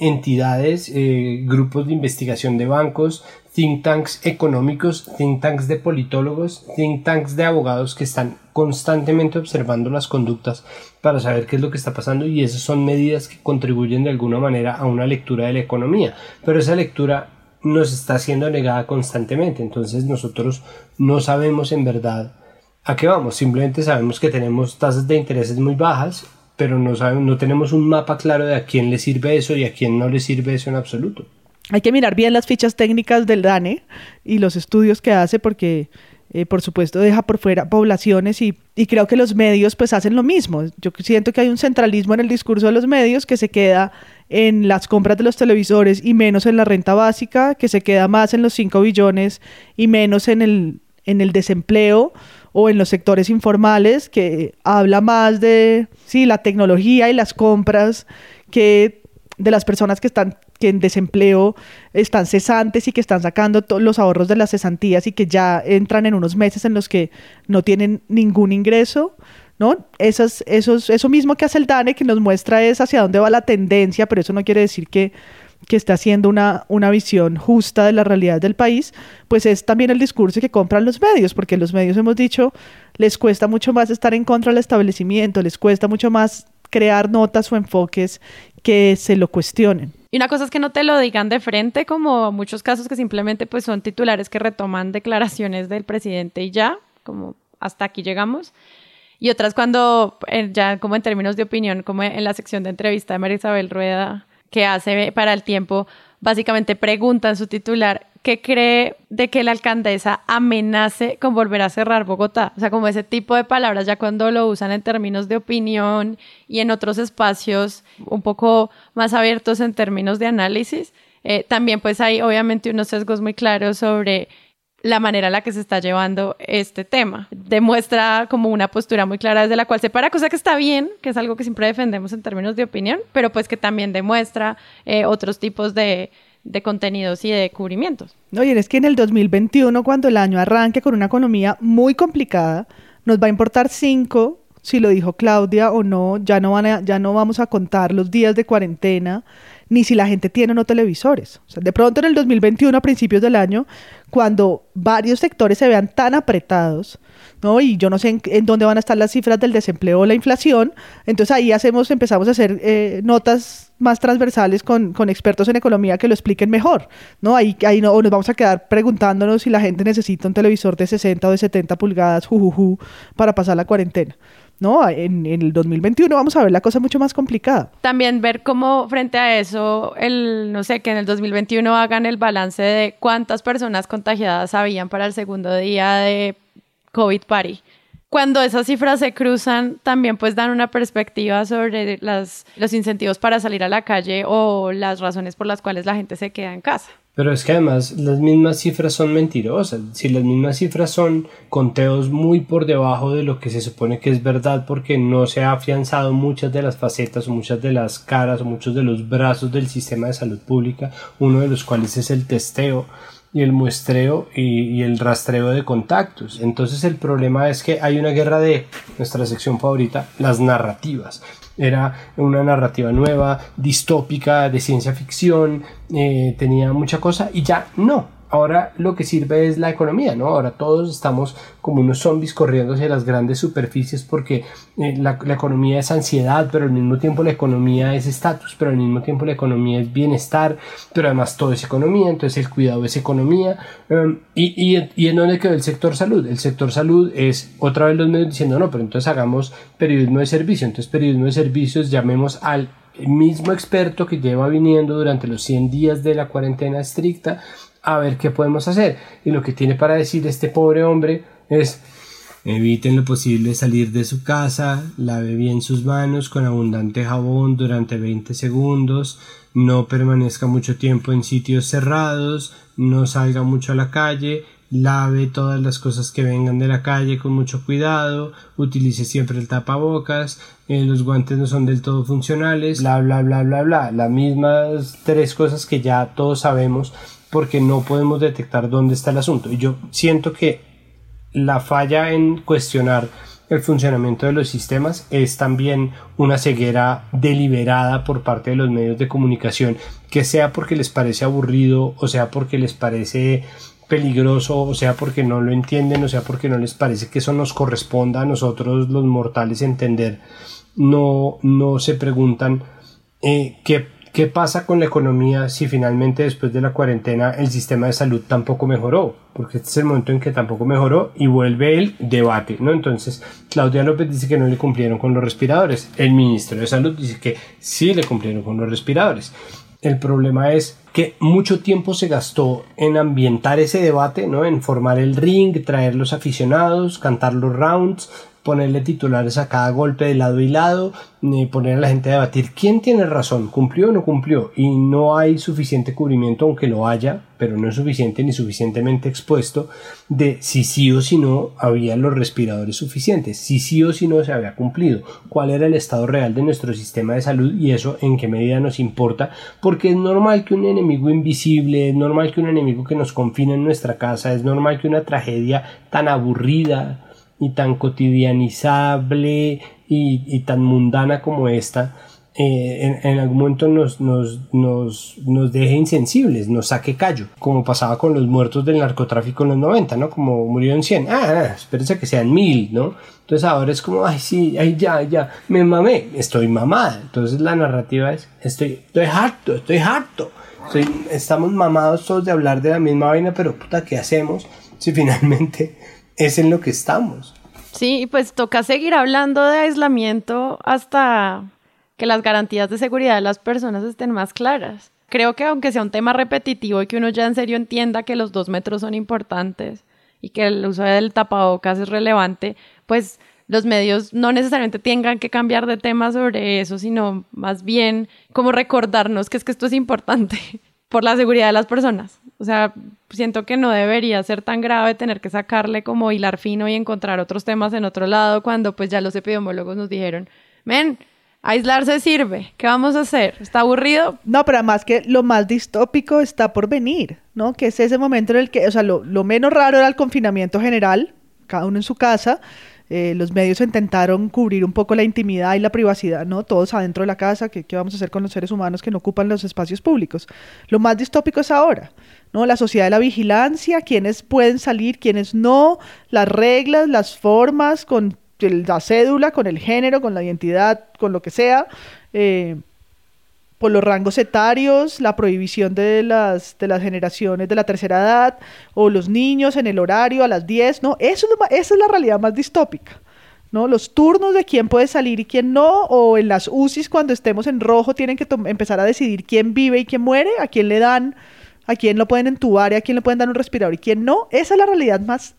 entidades, eh, grupos de investigación de bancos, think tanks económicos, think tanks de politólogos, think tanks de abogados que están constantemente observando las conductas para saber qué es lo que está pasando y esas son medidas que contribuyen de alguna manera a una lectura de la economía. Pero esa lectura nos está siendo negada constantemente, entonces nosotros no sabemos en verdad a qué vamos, simplemente sabemos que tenemos tasas de intereses muy bajas pero no, sabemos, no tenemos un mapa claro de a quién le sirve eso y a quién no le sirve eso en absoluto. Hay que mirar bien las fichas técnicas del DANE y los estudios que hace porque, eh, por supuesto, deja por fuera poblaciones y, y, creo que los medios pues hacen lo mismo. Yo siento que hay un centralismo en el discurso de los medios que se queda en las compras de los televisores y menos en la renta básica, que se queda más en los 5 billones y menos en el, en el desempleo o en los sectores informales, que habla más de sí, la tecnología y las compras que de las personas que están que en desempleo están cesantes y que están sacando los ahorros de las cesantías y que ya entran en unos meses en los que no tienen ningún ingreso, ¿no? Esas, esos, eso mismo que hace el DANE, que nos muestra es hacia dónde va la tendencia, pero eso no quiere decir que que está haciendo una, una visión justa de la realidad del país, pues es también el discurso que compran los medios, porque los medios hemos dicho, les cuesta mucho más estar en contra del establecimiento, les cuesta mucho más crear notas o enfoques que se lo cuestionen. Y una cosa es que no te lo digan de frente, como muchos casos que simplemente pues son titulares que retoman declaraciones del presidente y ya, como hasta aquí llegamos. Y otras cuando, eh, ya como en términos de opinión, como en la sección de entrevista de María Isabel Rueda, que hace para el tiempo, básicamente pregunta en su titular qué cree de que la alcaldesa amenace con volver a cerrar Bogotá. O sea, como ese tipo de palabras ya cuando lo usan en términos de opinión y en otros espacios un poco más abiertos en términos de análisis. Eh, también pues hay obviamente unos sesgos muy claros sobre la manera en la que se está llevando este tema. Demuestra como una postura muy clara desde la cual se para, cosa que está bien, que es algo que siempre defendemos en términos de opinión, pero pues que también demuestra eh, otros tipos de, de contenidos y de cubrimientos. No, y es que en el 2021, cuando el año arranque con una economía muy complicada, nos va a importar cinco, si lo dijo Claudia o no, ya no, van a, ya no vamos a contar los días de cuarentena, ni si la gente tiene o no televisores. O de pronto en el 2021, a principios del año, cuando varios sectores se vean tan apretados, ¿no? Y yo no sé en, dónde van a estar las cifras del desempleo o la inflación, entonces ahí hacemos, empezamos a hacer eh, notas más transversales con, con, expertos en economía que lo expliquen mejor, ¿no? Ahí, ahí no, nos vamos a quedar preguntándonos si la gente necesita un televisor de 60 o de 70 pulgadas, jujuju, para pasar la cuarentena. ¿No? En, el 2021 vamos a ver la cosa mucho más complicada. También ver cómo frente a eso, el, no sé, que en el 2021 hagan el balance de cuántas personas contagiadas habían para el segundo día de COVID Party. Cuando esas cifras se cruzan, también pues dan una perspectiva sobre los incentivos para salir a la calle o las razones por las cuales la gente se queda en casa. Pero es que además las mismas cifras son mentirosas. Si las mismas cifras son conteos muy por debajo de lo que se supone que es verdad porque no se ha afianzado muchas de las facetas o muchas de las caras o muchos de los brazos del sistema de salud pública, uno de los cuales es el testeo y el muestreo y, el rastreo de contactos. Entonces el problema es que hay una guerra de nuestra sección favorita, las narrativas era una narrativa nueva, distópica, de ciencia ficción, eh, tenía mucha cosa y ya no. Ahora lo que sirve es la economía, ¿no? Ahora todos estamos como unos zombies corriendo hacia las grandes superficies porque eh, la, economía es ansiedad, pero al mismo tiempo la economía es estatus, pero al mismo tiempo la economía es bienestar, pero además todo es economía, entonces el cuidado es economía. Um, y, y, y, en dónde quedó el sector salud? El sector salud es otra vez los medios diciendo, no, pero entonces hagamos periodismo de servicio, entonces periodismo de servicios llamemos al mismo experto que lleva viniendo durante los 100 días de la cuarentena estricta a ver qué podemos hacer. Y lo que tiene para decir este pobre hombre es eviten lo posible salir de su casa, lave bien sus manos con abundante jabón durante 20 segundos, no permanezca mucho tiempo en sitios cerrados, no salga mucho a la calle, lave todas las cosas que vengan de la calle con mucho cuidado, utilice siempre el tapabocas, eh, los guantes no son del todo funcionales, bla bla bla bla bla, las mismas tres cosas que ya todos sabemos porque no podemos detectar dónde está el asunto. Y yo siento que la falla en cuestionar el funcionamiento de los sistemas, es también una ceguera deliberada por parte de los medios de comunicación, que sea porque les parece aburrido o sea porque les parece peligroso, o sea porque no lo entienden, o sea porque no les parece que eso nos corresponda a nosotros los mortales entender, no, no se preguntan eh, qué ¿Qué pasa con la economía si finalmente después de la cuarentena el sistema de salud tampoco mejoró? Porque este es el momento en que tampoco mejoró y vuelve el debate, ¿no? Entonces, Claudia López dice que no le cumplieron con los respiradores. El ministro de Salud dice que sí le cumplieron con los respiradores. El problema es que mucho tiempo se gastó en ambientar ese debate, ¿no? En formar el ring, traer los aficionados, cantar los rounds, ponerle titulares a cada golpe de lado y lado, poner a la gente a debatir quién tiene razón, cumplió o no cumplió, y no hay suficiente cubrimiento, aunque lo haya, pero no es suficiente ni suficientemente expuesto, de si sí o si no había los respiradores suficientes, si sí o si no se había cumplido, cuál era el estado real de nuestro sistema de salud y eso en qué medida nos importa, porque es normal que un enemigo invisible, es normal que un enemigo que nos confina en nuestra casa, es normal que una tragedia tan aburrida, y tan cotidianizable y, tan mundana como esta, eh, en, algún momento nos, nos, nos, nos, deje insensibles, nos saque callo, como pasaba con los muertos del narcotráfico en los 90, ¿no? Como murieron 100, ah, ah, espérense que sean mil, ¿no? Entonces ahora es como, ay, sí, ay, ya, ya, me mamé, estoy mamada. Entonces la narrativa es, estoy, estoy harto, estoy harto. estamos mamados todos de hablar de la misma vaina, pero puta, ¿qué hacemos si finalmente es en lo que estamos. Sí, pues toca seguir hablando de aislamiento hasta que las garantías de seguridad de las personas estén más claras. Creo que aunque sea un tema repetitivo y que uno ya en serio entienda que los dos metros son importantes y que el uso del tapabocas es relevante, pues los medios no necesariamente tengan que cambiar de tema sobre eso, sino más bien como recordarnos que es que esto es importante por la seguridad de las personas. O sea, siento que no debería ser tan grave tener que sacarle como hilar fino y encontrar otros temas en otro lado cuando pues ya los epidemiólogos nos dijeron, men, aislarse sirve, ¿qué vamos a hacer? ¿Está aburrido? No, pero además que lo más distópico está por venir, ¿no? Que es ese momento en el que, o sea, lo, lo menos raro era el confinamiento general, cada uno en su casa, eh, los medios intentaron cubrir un poco la intimidad y la privacidad, ¿no? Todos adentro de la casa, ¿qué, ¿qué, vamos a hacer con los seres humanos que no ocupan los espacios públicos? Lo más distópico es ahora, ¿no? La sociedad de la vigilancia, quiénes pueden salir, quiénes no, las reglas, las formas, con la cédula, con el género, con la identidad, con lo que sea. Eh, por los rangos etarios, la prohibición de las, de las generaciones de la tercera edad, o los niños en el horario a las 10, ¿no? Eso es esa es la realidad más distópica, ¿no? Los turnos de quién puede salir y quién no, o en las UCIs cuando estemos en rojo tienen que empezar a decidir quién vive y quién muere, a quién le dan, a quién lo pueden entubar y a quién le pueden dar un respirador y quién no. Esa es la realidad más,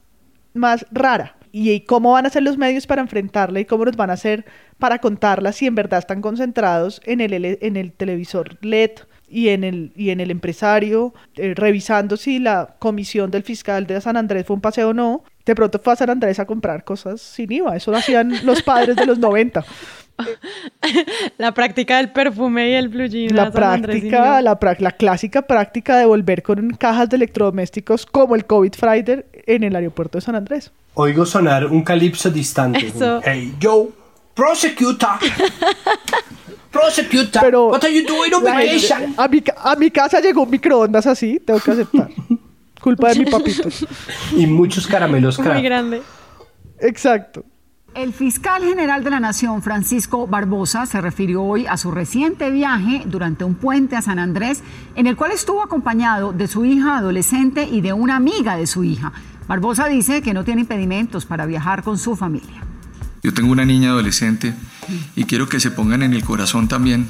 más rara y cómo van a ser los medios para enfrentarla y cómo nos van a hacer para contarla si en verdad están concentrados en el, en el televisor LED y en el, y en el empresario, eh, revisando si la comisión del fiscal de San Andrés fue un paseo o no. De pronto fue a San Andrés a comprar cosas sin IVA. Eso lo hacían los padres de los 90. La práctica del perfume y el blue jean. La práctica, la, la, clásica práctica de volver con cajas de electrodomésticos como el COVID Friday en el aeropuerto de San Andrés. Oigo sonar un calipso distante. Hey, yo, prosecutor. prosecutor. Pero what are you doing on vacation? A mi, a mi casa llegó un microondas así, tengo que aceptar. Culpa de mi papito. y muchos caramelos Muy grande. Exacto. El fiscal general de la Nación, Francisco Barbosa, se refirió hoy a su reciente viaje durante un puente a San Andrés, en el cual estuvo acompañado de su hija adolescente y de una amiga de su hija. Barbosa dice que no tiene impedimentos para viajar con su familia. Yo tengo una niña adolescente y quiero que se pongan en el corazón también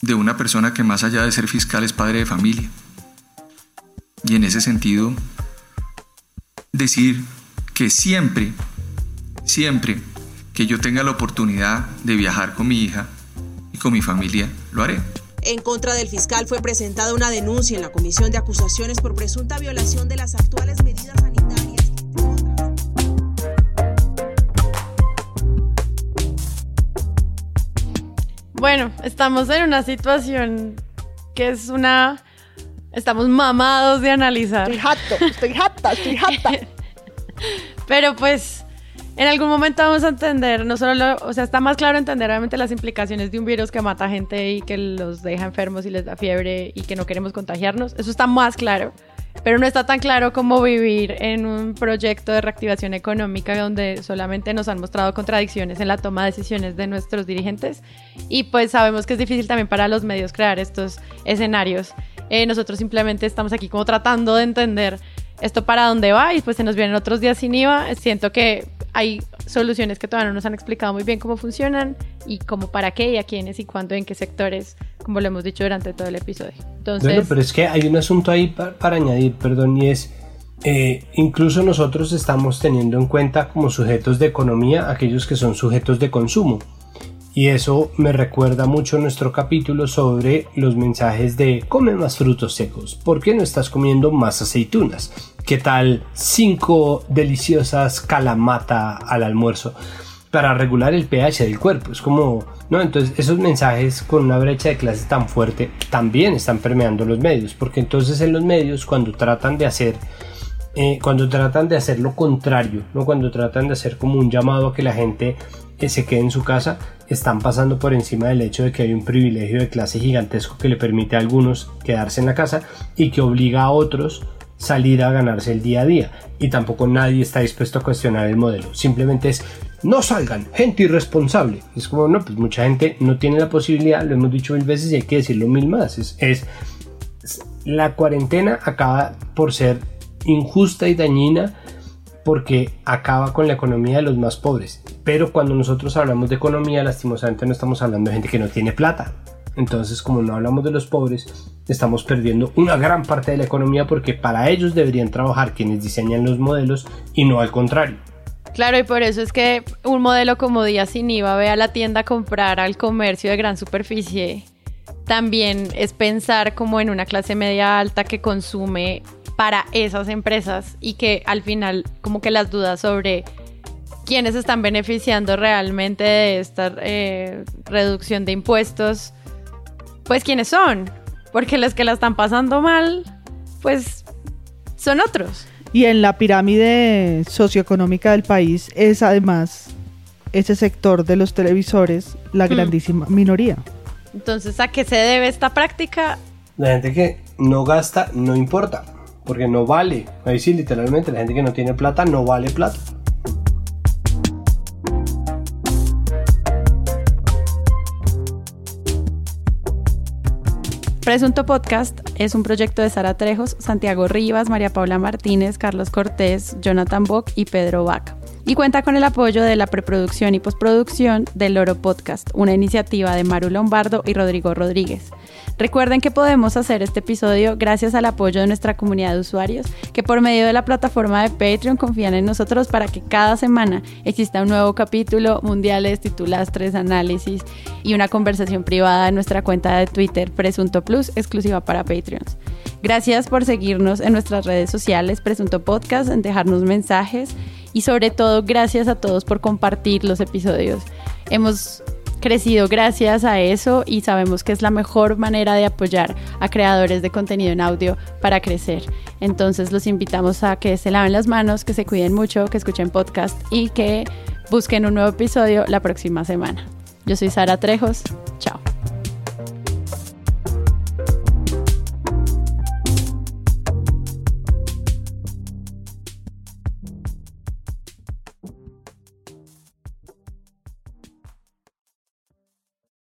de una persona que más allá de ser fiscal es padre de familia. Y en ese sentido, decir que siempre Siempre que yo tenga la oportunidad de viajar con mi hija y con mi familia, lo haré. En contra del fiscal fue presentada una denuncia en la Comisión de Acusaciones por presunta violación de las actuales medidas sanitarias. Bueno, estamos en una situación que es una... Estamos mamados de analizar. Estoy jato, estoy jata, estoy jata. Pero pues En algún momento vamos a entender, no solo, lo- o sea, está más claro entender obviamente las implicaciones de un virus que mata gente y que los deja enfermos y les da fiebre y que no queremos contagiarnos. Eso está más claro. Pero no está tan claro como vivir en un proyecto de reactivación económica donde solamente nos han mostrado contradicciones en la toma de decisiones de nuestros dirigentes. Y pues sabemos que es difícil también para los medios crear estos escenarios. Eh, nosotros simplemente estamos aquí como tratando de entender esto para dónde va y pues se nos vienen otros días sin IVA. Siento que hay soluciones que todavía no nos han explicado muy bien cómo funcionan y cómo para qué y a quiénes y cuándo, en qué sectores, como lo hemos dicho durante todo el episodio. Entonces, Bueno, pero es que hay un asunto ahí pa- para, añadir, perdón, y es, eh, incluso nosotros estamos teniendo en cuenta como sujetos de economía aquellos que son sujetos de consumo. Y eso me recuerda mucho nuestro capítulo sobre los mensajes de come más frutos secos, ¿por qué no estás comiendo más aceitunas? ¿Qué tal cinco deliciosas calamata al almuerzo? Para regular el pH del cuerpo, es como, ¿no? Entonces esos mensajes con una brecha de clase tan fuerte también están permeando los medios, porque entonces en los medios cuando tratan de hacer eh, cuando tratan de hacer lo contrario, ¿no? cuando tratan de hacer como un llamado a que la gente se quede en su casa, están pasando por encima del hecho de que hay un privilegio de clase gigantesco que le permite a algunos quedarse en la casa y que obliga a otros salir a ganarse el día a día. Y tampoco nadie está dispuesto a cuestionar el modelo. Simplemente es no salgan, gente irresponsable. Es como, no, pues mucha gente no tiene la posibilidad, lo hemos dicho mil veces y hay que decirlo mil más. Es, es la cuarentena acaba por ser injusta y dañina porque acaba con la economía de los más pobres. Pero cuando nosotros hablamos de economía, lastimosamente no estamos hablando de gente que no tiene plata. Entonces, como no hablamos de los pobres, estamos perdiendo una gran parte de la economía porque para ellos deberían trabajar quienes diseñan los modelos y no al contrario. Claro, y por eso es que un modelo como Día Sin IVA, ve a la tienda a comprar al comercio de gran superficie, también es pensar como en una clase media alta que consume para esas empresas y que al final como que las dudas sobre quiénes están beneficiando realmente de esta eh, reducción de impuestos, pues quiénes son, porque los que la están pasando mal, pues son otros. Y en la pirámide socioeconómica del país es además ese sector de los televisores la Mm. grandísima minoría. Entonces, ¿a qué se debe esta práctica? La gente que no gasta no importa, porque no vale. Ahí sí, literalmente, la gente que no tiene plata no vale plata. Presunto Podcast es un proyecto de Sara Trejos, Santiago Rivas, María Paula Martínez, Carlos Cortés, Jonathan Bock y Pedro Vaca. Y cuenta con el apoyo de la preproducción y postproducción del Loro Podcast, una iniciativa de Maru Lombardo y Rodrigo Rodríguez. Recuerden que podemos hacer este episodio gracias al apoyo de nuestra comunidad de usuarios que por medio de la plataforma de Patreon confían en nosotros para que cada semana exista un nuevo capítulo, mundiales, titulastres, análisis y una conversación privada en nuestra cuenta de Twitter Presunto Plus exclusiva para Patreons. Gracias por seguirnos en nuestras redes sociales Presunto Podcast, en dejarnos mensajes y sobre todo gracias a todos por compartir los episodios. Hemos crecido gracias a eso y sabemos que es la mejor manera de apoyar a creadores de contenido en audio para crecer. Entonces los invitamos a que se laven las manos, que se cuiden mucho, que escuchen podcast y que busquen un nuevo episodio la próxima semana. Yo soy Sara Trejos. Chao.